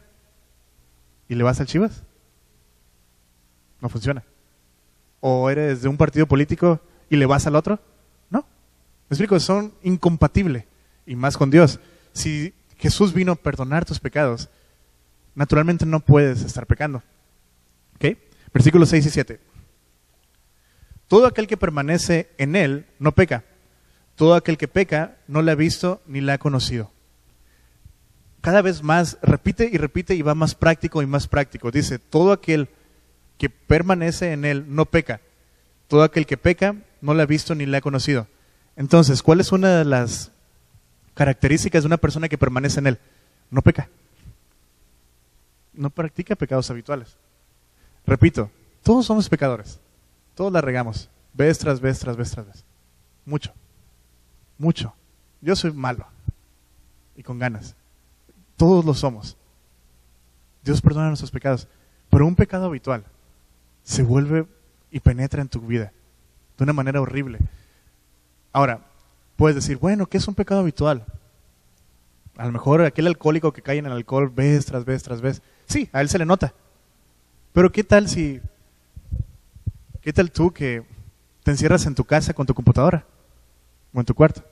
¿Y le vas al Chivas? No funciona. ¿O eres de un partido político y le vas al otro? No. Me explico, son incompatibles. Y más con Dios. Si Jesús vino a perdonar tus pecados, naturalmente no puedes estar pecando. ¿Ok? Versículos 6 y 7. Todo aquel que permanece en Él no peca. Todo aquel que peca no le ha visto ni le ha conocido. Cada vez más repite y repite y va más práctico y más práctico. Dice, todo aquel que permanece en Él no peca. Todo aquel que peca no le ha visto ni le ha conocido. Entonces, ¿cuál es una de las características de una persona que permanece en Él? No peca. No practica pecados habituales. Repito, todos somos pecadores. Todos la regamos. Vez tras vez, tras vez, tras vez. Mucho. Mucho. Yo soy malo. Y con ganas. Todos lo somos. Dios perdona nuestros pecados. Pero un pecado habitual se vuelve y penetra en tu vida de una manera horrible. Ahora, puedes decir, bueno, ¿qué es un pecado habitual? A lo mejor aquel alcohólico que cae en el alcohol vez tras vez tras vez. Sí, a él se le nota. Pero ¿qué tal si ¿Qué tal tú que te encierras en tu casa con tu computadora o en tu cuarto?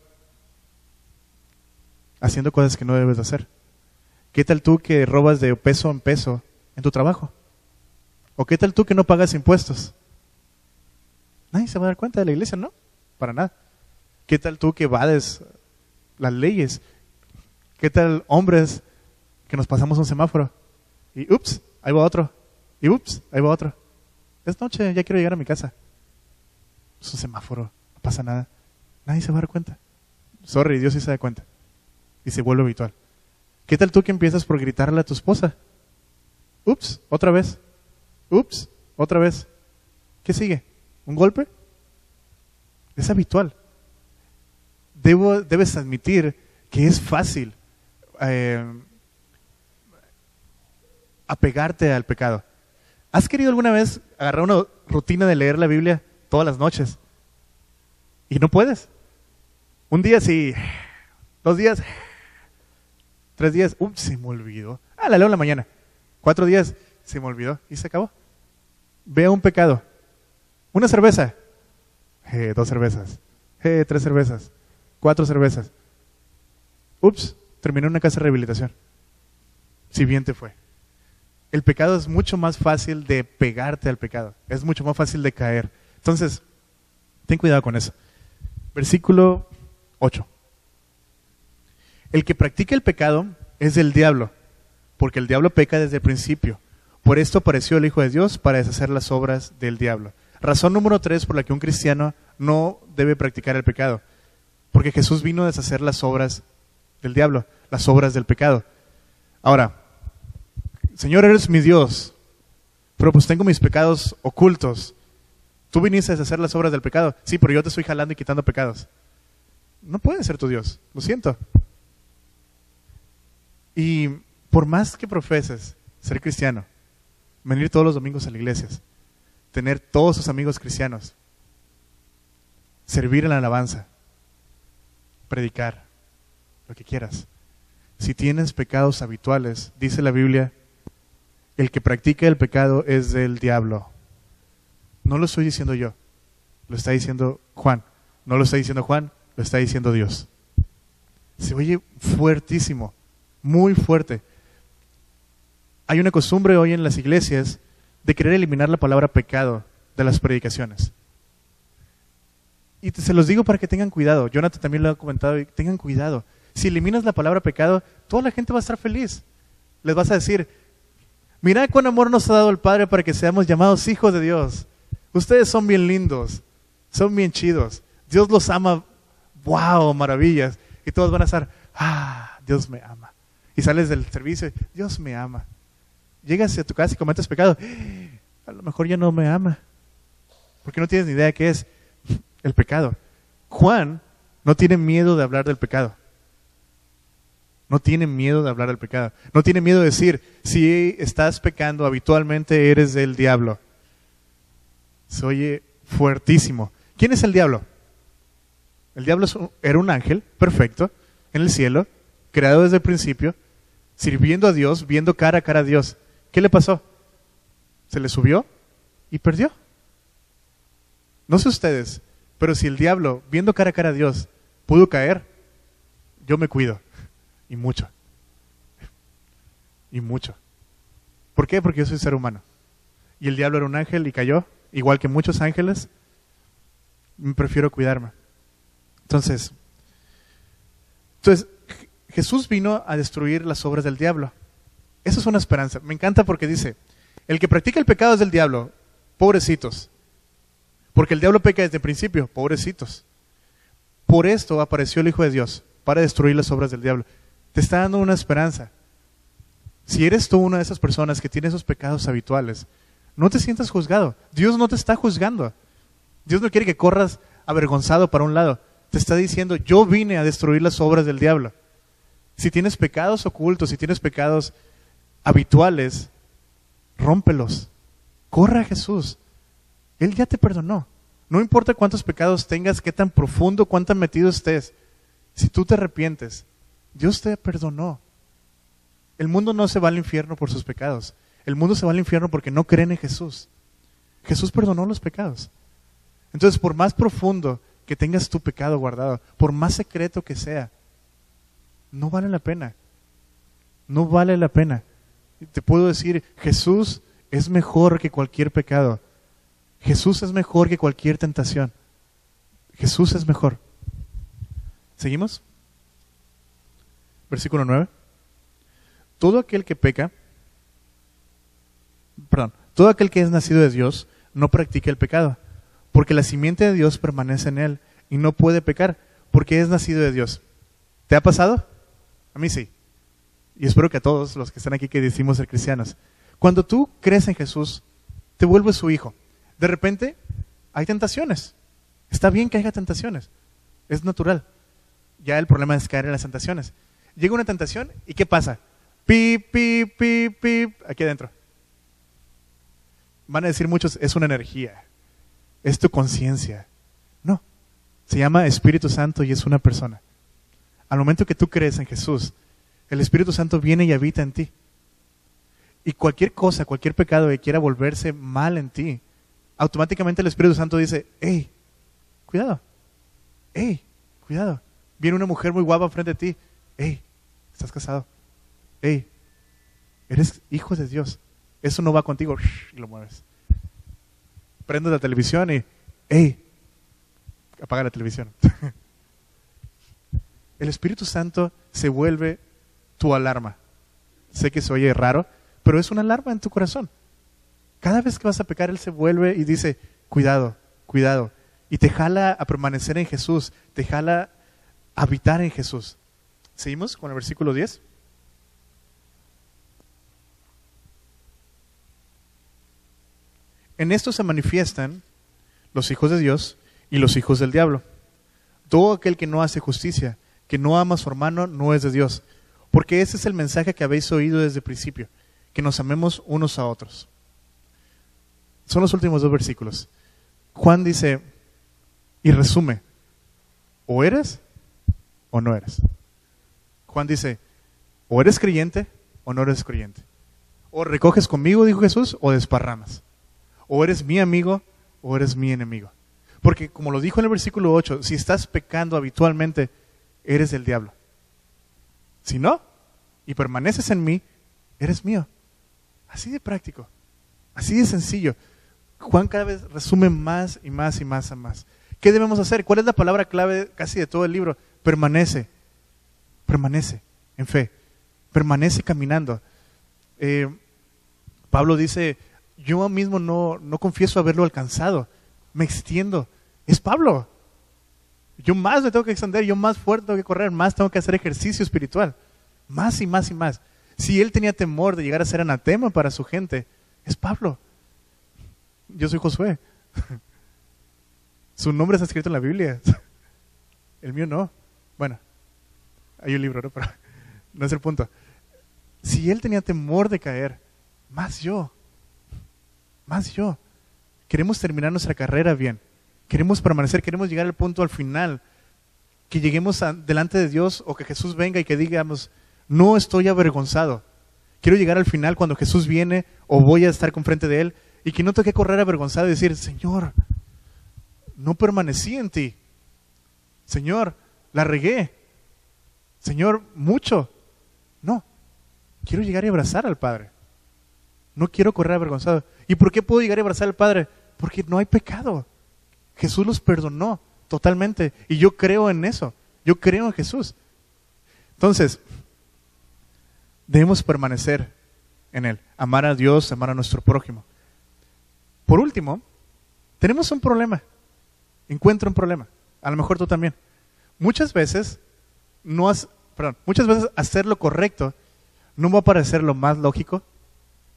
Haciendo cosas que no debes de hacer. ¿Qué tal tú que robas de peso en peso en tu trabajo? ¿O qué tal tú que no pagas impuestos? Nadie se va a dar cuenta de la iglesia, ¿no? Para nada. ¿Qué tal tú que evades las leyes? ¿Qué tal hombres que nos pasamos un semáforo? Y ups, ahí va otro. Y ups, ahí va otro. Es noche, ya quiero llegar a mi casa. Es un semáforo, no pasa nada. Nadie se va a dar cuenta. Sorry, Dios sí se da cuenta. Y se vuelve habitual. ¿Qué tal tú que empiezas por gritarle a tu esposa? Ups, otra vez. Ups, otra vez. ¿Qué sigue? ¿Un golpe? Es habitual. Debo, debes admitir que es fácil eh, apegarte al pecado. ¿Has querido alguna vez agarrar una rutina de leer la Biblia todas las noches? Y no puedes. Un día sí, dos días, tres días, ups, se me olvidó. Ah, la leo en la mañana. Cuatro días, se me olvidó y se acabó. Vea un pecado. Una cerveza. Eh, dos cervezas. Eh, tres cervezas. Cuatro cervezas. Ups, terminó en una casa de rehabilitación. Si bien te fue el pecado es mucho más fácil de pegarte al pecado, es mucho más fácil de caer. Entonces, ten cuidado con eso. Versículo 8. El que practica el pecado es del diablo, porque el diablo peca desde el principio. Por esto apareció el Hijo de Dios para deshacer las obras del diablo. Razón número tres por la que un cristiano no debe practicar el pecado. Porque Jesús vino a deshacer las obras del diablo, las obras del pecado. Ahora, Señor, eres mi Dios, pero pues tengo mis pecados ocultos. Tú viniste a hacer las obras del pecado. Sí, pero yo te estoy jalando y quitando pecados. No puede ser tu Dios, lo siento. Y por más que profeses ser cristiano, venir todos los domingos a la iglesia, tener todos sus amigos cristianos, servir en la alabanza, predicar, lo que quieras. Si tienes pecados habituales, dice la Biblia, el que practica el pecado es del diablo. No lo estoy diciendo yo, lo está diciendo Juan. No lo está diciendo Juan, lo está diciendo Dios. Se oye fuertísimo, muy fuerte. Hay una costumbre hoy en las iglesias de querer eliminar la palabra pecado de las predicaciones. Y se los digo para que tengan cuidado. Jonathan también lo ha comentado. Tengan cuidado. Si eliminas la palabra pecado, toda la gente va a estar feliz. Les vas a decir, mira cuán amor nos ha dado el Padre para que seamos llamados hijos de Dios. Ustedes son bien lindos, son bien chidos. Dios los ama. ¡Wow! Maravillas. Y todos van a estar, ah, Dios me ama. Y sales del servicio, Dios me ama. Llegas a tu casa y cometes pecado, a lo mejor ya no me ama. Porque no tienes ni idea qué es el pecado. Juan no tiene miedo de hablar del pecado. No tiene miedo de hablar del pecado. No tiene miedo de decir, si estás pecando habitualmente eres del diablo. Se oye fuertísimo. ¿Quién es el diablo? El diablo era un ángel perfecto en el cielo, creado desde el principio, sirviendo a Dios, viendo cara a cara a Dios. ¿Qué le pasó? Se le subió y perdió. No sé ustedes, pero si el diablo, viendo cara a cara a Dios, pudo caer, yo me cuido. Y mucho. Y mucho. ¿Por qué? Porque yo soy ser humano. Y el diablo era un ángel y cayó, igual que muchos ángeles. Prefiero cuidarme. Entonces, entonces, Jesús vino a destruir las obras del diablo. Eso es una esperanza. Me encanta porque dice, el que practica el pecado es del diablo. Pobrecitos. Porque el diablo peca desde el principio, pobrecitos. Por esto apareció el Hijo de Dios, para destruir las obras del diablo. Te está dando una esperanza. Si eres tú una de esas personas que tiene esos pecados habituales, no te sientas juzgado. Dios no te está juzgando. Dios no quiere que corras avergonzado para un lado. Te está diciendo, yo vine a destruir las obras del diablo. Si tienes pecados ocultos, si tienes pecados habituales, rómpelos. Corra a Jesús. Él ya te perdonó. No importa cuántos pecados tengas, qué tan profundo, cuánto metido estés. Si tú te arrepientes, Dios te perdonó. El mundo no se va al infierno por sus pecados. El mundo se va al infierno porque no creen en Jesús. Jesús perdonó los pecados. Entonces, por más profundo que tengas tu pecado guardado, por más secreto que sea, no vale la pena. No vale la pena. Te puedo decir, Jesús es mejor que cualquier pecado. Jesús es mejor que cualquier tentación. Jesús es mejor. ¿Seguimos? Versículo 9. Todo aquel que peca, perdón, todo aquel que es nacido de Dios no practica el pecado, porque la simiente de Dios permanece en él y no puede pecar, porque es nacido de Dios. ¿Te ha pasado? A mí sí. Y espero que a todos los que están aquí que decimos ser cristianos. Cuando tú crees en Jesús, te vuelves su hijo. De repente hay tentaciones. Está bien que haya tentaciones. Es natural. Ya el problema es caer en las tentaciones. Llega una tentación y ¿qué pasa? Pip, pip, pip, pip, aquí adentro. Van a decir muchos, es una energía. Es tu conciencia. No. Se llama Espíritu Santo y es una persona. Al momento que tú crees en Jesús, el Espíritu Santo viene y habita en ti. Y cualquier cosa, cualquier pecado que quiera volverse mal en ti, automáticamente el Espíritu Santo dice, hey, cuidado, hey, cuidado. Viene una mujer muy guapa frente a ti, hey, estás casado, hey, eres hijo de Dios. Eso no va contigo y lo mueves. Prendes la televisión y, hey, apaga la televisión. el Espíritu Santo se vuelve tu alarma. Sé que se oye raro, pero es una alarma en tu corazón. Cada vez que vas a pecar, Él se vuelve y dice, cuidado, cuidado. Y te jala a permanecer en Jesús, te jala a habitar en Jesús. ¿Seguimos con el versículo 10? En esto se manifiestan los hijos de Dios y los hijos del diablo. Todo aquel que no hace justicia, que no ama a su hermano, no es de Dios. Porque ese es el mensaje que habéis oído desde el principio, que nos amemos unos a otros. Son los últimos dos versículos. Juan dice y resume, o eres o no eres. Juan dice, o eres creyente o no eres creyente. O recoges conmigo, dijo Jesús, o desparramas. O eres mi amigo o eres mi enemigo. Porque como lo dijo en el versículo 8, si estás pecando habitualmente, eres del diablo. Si no, y permaneces en mí, eres mío. Así de práctico, así de sencillo. Juan cada vez resume más y más y más y más. ¿Qué debemos hacer? ¿Cuál es la palabra clave casi de todo el libro? Permanece, permanece en fe, permanece caminando. Eh, Pablo dice, yo mismo no, no confieso haberlo alcanzado, me extiendo. Es Pablo. Yo más me tengo que extender, yo más fuerte tengo que correr, más tengo que hacer ejercicio espiritual. Más y más y más. Si él tenía temor de llegar a ser anatema para su gente, es Pablo. Yo soy Josué. Su nombre está escrito en la Biblia. El mío no. Bueno, hay un libro, ¿no? Pero no es el punto. Si él tenía temor de caer, más yo. Más yo. Queremos terminar nuestra carrera bien. Queremos permanecer, queremos llegar al punto al final. Que lleguemos delante de Dios o que Jesús venga y que digamos, no estoy avergonzado. Quiero llegar al final cuando Jesús viene o voy a estar con frente de Él y que no tenga que correr avergonzado y decir, Señor, no permanecí en ti. Señor, la regué. Señor, mucho. No, quiero llegar y abrazar al Padre. No quiero correr avergonzado. ¿Y por qué puedo llegar y abrazar al Padre? Porque no hay pecado. Jesús los perdonó totalmente. Y yo creo en eso. Yo creo en Jesús. Entonces, debemos permanecer en Él. Amar a Dios, amar a nuestro prójimo. Por último, tenemos un problema. Encuentro un problema. A lo mejor tú también. Muchas veces, no has, perdón, muchas veces hacer lo correcto no va a parecer lo más lógico,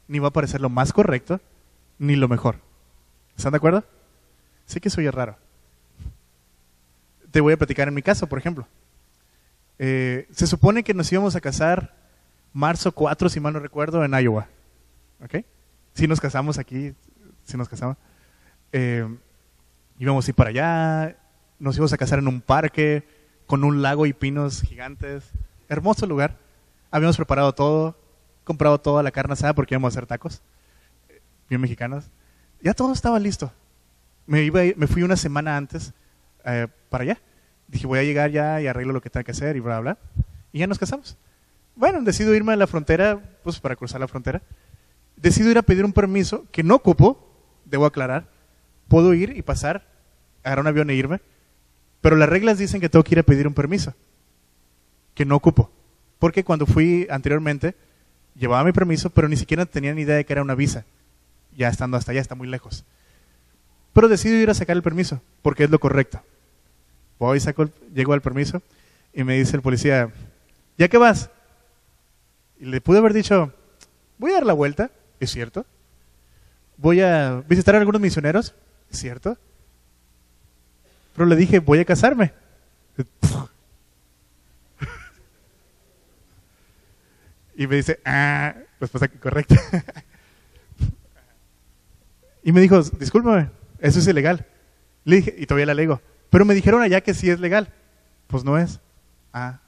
ni va a parecer lo más correcto, ni lo mejor. ¿Están de acuerdo? Sé que soy raro. Te voy a platicar en mi caso, por ejemplo. Eh, se supone que nos íbamos a casar marzo 4, si mal no recuerdo, en Iowa. ¿Ok? Si nos casamos aquí, si nos casamos. Eh, íbamos a ir para allá, nos íbamos a casar en un parque, con un lago y pinos gigantes. Hermoso lugar. Habíamos preparado todo, comprado toda la carne asada porque íbamos a hacer tacos, bien mexicanos. Ya todo estaba listo. Me, iba, me fui una semana antes eh, para allá. Dije, voy a llegar ya y arreglo lo que tenga que hacer y bla, bla. Y ya nos casamos. Bueno, decido irme a la frontera, pues para cruzar la frontera. Decido ir a pedir un permiso que no ocupo, debo aclarar. Puedo ir y pasar, agarrar un avión e irme. Pero las reglas dicen que tengo que ir a pedir un permiso, que no ocupo. Porque cuando fui anteriormente, llevaba mi permiso, pero ni siquiera tenía ni idea de que era una visa. Ya estando hasta allá, está muy lejos. Pero decido ir a sacar el permiso, porque es lo correcto. Voy, saco, llego al permiso y me dice el policía, ¿ya qué vas? Y le pude haber dicho, voy a dar la vuelta, es cierto. Voy a visitar a algunos misioneros, es cierto. Pero le dije, voy a casarme. Y me dice, ah, respuesta correcta. y me dijo, discúlpame, eso es ilegal. Le dije, y todavía la lego. Pero me dijeron allá que sí es legal. Pues no es. Ah.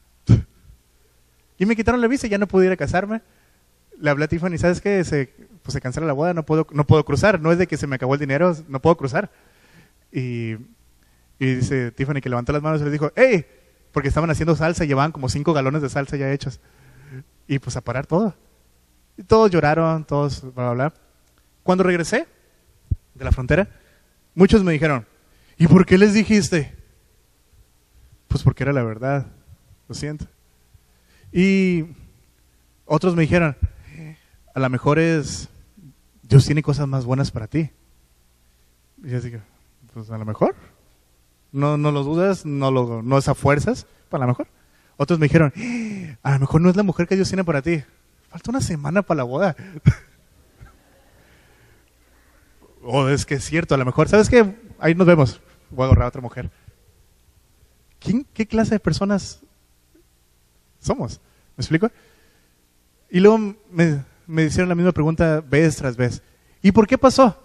Y me quitaron la visa ya no pude ir a casarme. Le hablé a Tiffany, ¿sabes qué? Se, pues se cancela la boda, no puedo, no puedo cruzar. No es de que se me acabó el dinero, no puedo cruzar. Y, y dice Tiffany que levantó las manos y le dijo, ¡Hey! Porque estaban haciendo salsa y llevaban como cinco galones de salsa ya hechos. Y pues a parar todo. Y todos lloraron, todos, bla, bla, bla. Cuando regresé de la frontera, muchos me dijeron, ¿y por qué les dijiste? Pues porque era la verdad, lo siento. Y otros me dijeron, a lo mejor es, Dios tiene cosas más buenas para ti. Y yo dije, pues a lo mejor. No, no lo dudas, no, lo, no es a fuerzas, pues a lo mejor. Otros me dijeron, a lo mejor no es la mujer que Dios tiene para ti. Falta una semana para la boda. o oh, es que es cierto, a lo mejor, ¿sabes qué? Ahí nos vemos. Voy a agarrar a otra mujer. ¿Quién, ¿Qué clase de personas somos? ¿Me explico? Y luego me, me hicieron la misma pregunta vez tras vez. ¿Y por qué pasó?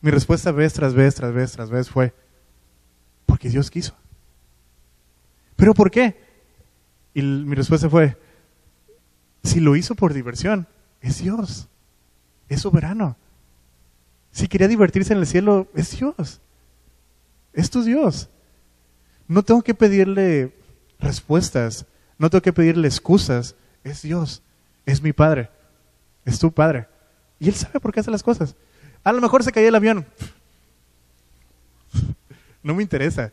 Mi respuesta vez tras vez, tras vez, tras vez fue, porque Dios quiso. ¿Pero por qué? Y mi respuesta fue, si lo hizo por diversión, es Dios, es soberano. Si quería divertirse en el cielo, es Dios. Es tu Dios. No tengo que pedirle respuestas No tengo que pedirle excusas. Es Dios, es mi Padre, es tu Padre. Y Él sabe por qué hace las cosas. A lo mejor se cayó el avión. No me interesa.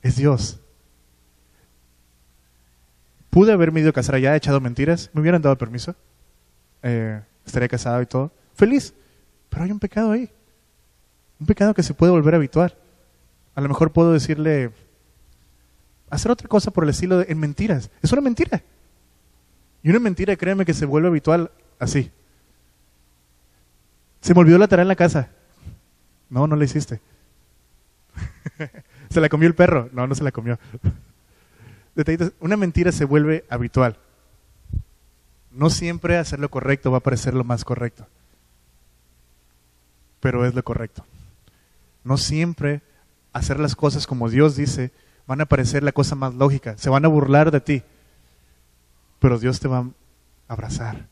Es Dios. Pude haberme ido a casar allá, echado mentiras. Me hubieran dado permiso. Eh, estaría casado y todo. Feliz. Pero hay un pecado ahí. Un pecado que se puede volver a habituar. A lo mejor puedo decirle, hacer otra cosa por el estilo de, en mentiras. Es una mentira. Y una mentira, créeme, que se vuelve habitual así. Se me olvidó la tarea en la casa. No, no la hiciste. ¿Se la comió el perro? No, no se la comió. Una mentira se vuelve habitual. No siempre hacer lo correcto va a parecer lo más correcto. Pero es lo correcto. No siempre hacer las cosas como Dios dice van a parecer la cosa más lógica. Se van a burlar de ti. Pero Dios te va a abrazar.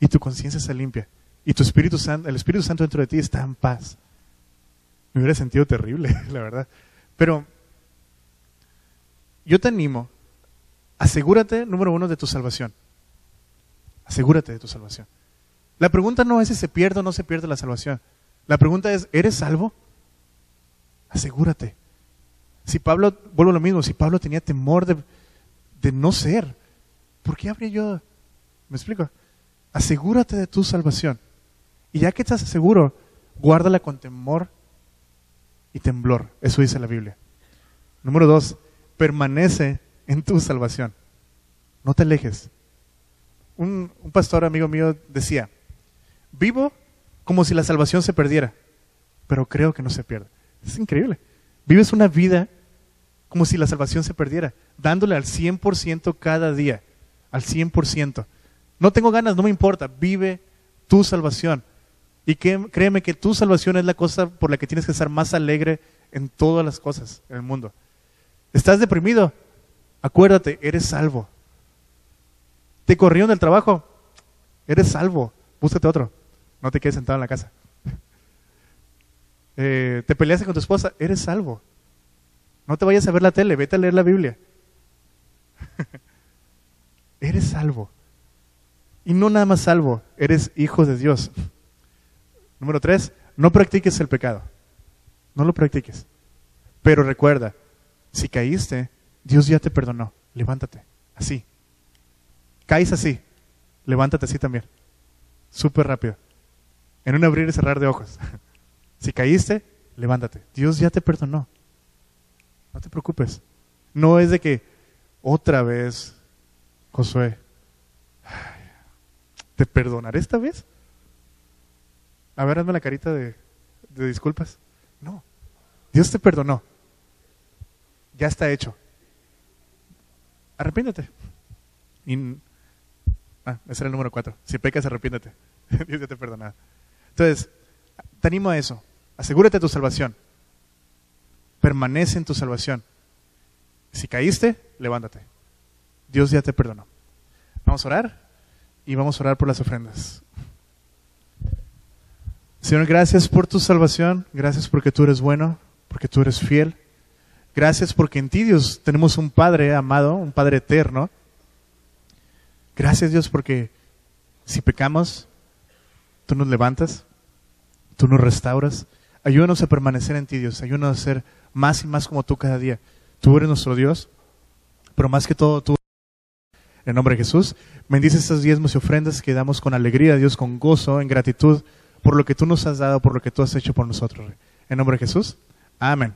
Y tu conciencia se limpia. Y tu Espíritu Santo, el Espíritu Santo dentro de ti está en paz. Me hubiera sentido terrible, la verdad. Pero yo te animo, asegúrate, número uno, de tu salvación. Asegúrate de tu salvación. La pregunta no es si se pierde o no se pierde la salvación. La pregunta es, ¿eres salvo? Asegúrate. Si Pablo, vuelvo a lo mismo, si Pablo tenía temor de, de no ser, ¿por qué habría yo? ¿Me explico? Asegúrate de tu salvación. Y ya que estás seguro, guárdala con temor y temblor. Eso dice la Biblia. Número dos, permanece en tu salvación. No te alejes. Un, un, pastor amigo mío decía, vivo como si la salvación se perdiera, pero creo que no se pierde. Es increíble. Vives una vida como si la salvación se perdiera, dándole al 100% cada día, al 100%. No tengo ganas, no me importa, vive tu salvación. Y que, créeme que tu salvación es la cosa por la que tienes que estar más alegre en todas las cosas en el mundo. ¿Estás deprimido? Acuérdate, eres salvo. ¿Te corrieron del trabajo? Eres salvo. Búscate otro. No te quedes sentado en la casa. Eh, ¿Te peleaste con tu esposa? Eres salvo. No te vayas a ver la tele, vete a leer la Biblia. eres salvo. Y no nada más salvo, eres hijo de Dios. Número tres, no practiques el pecado. No lo practiques. Pero recuerda, si caíste, Dios ya te perdonó. Levántate, así. Caes así, levántate así también. Súper rápido. En un abrir y cerrar de ojos. Si caíste, levántate. Dios ya te perdonó. No te preocupes. No es de que otra vez, Josué, ¿te perdonaré esta vez? A ver, hazme la carita de, disculpas. No, Dios te perdonó. Ya está hecho. Arrepiéntete. ah, ese era el número cuatro. Si pecas, arrepiéntete. Dios ya te perdona. Entonces, te animo a eso. Asegúrate de tu salvación. Permanece en tu salvación. Si caíste, levántate. Dios ya te perdonó. Vamos a orar y vamos a orar por las ofrendas. Señor, gracias por tu salvación, gracias porque tú eres bueno, porque tú eres fiel. Gracias porque en ti, Dios, tenemos un Padre amado, un Padre eterno. Gracias, Dios, porque si pecamos, tú nos levantas, tú nos restauras. Ayúdanos a permanecer en ti, Dios. Ayúdanos a ser más y más como tú cada día. Tú eres nuestro Dios, pero más que todo tú. En nombre de Jesús, bendice estas diezmos y ofrendas que damos con alegría, Dios, con gozo, en gratitud por lo que tú nos has dado, por lo que tú has hecho por nosotros. En nombre de Jesús. Amén.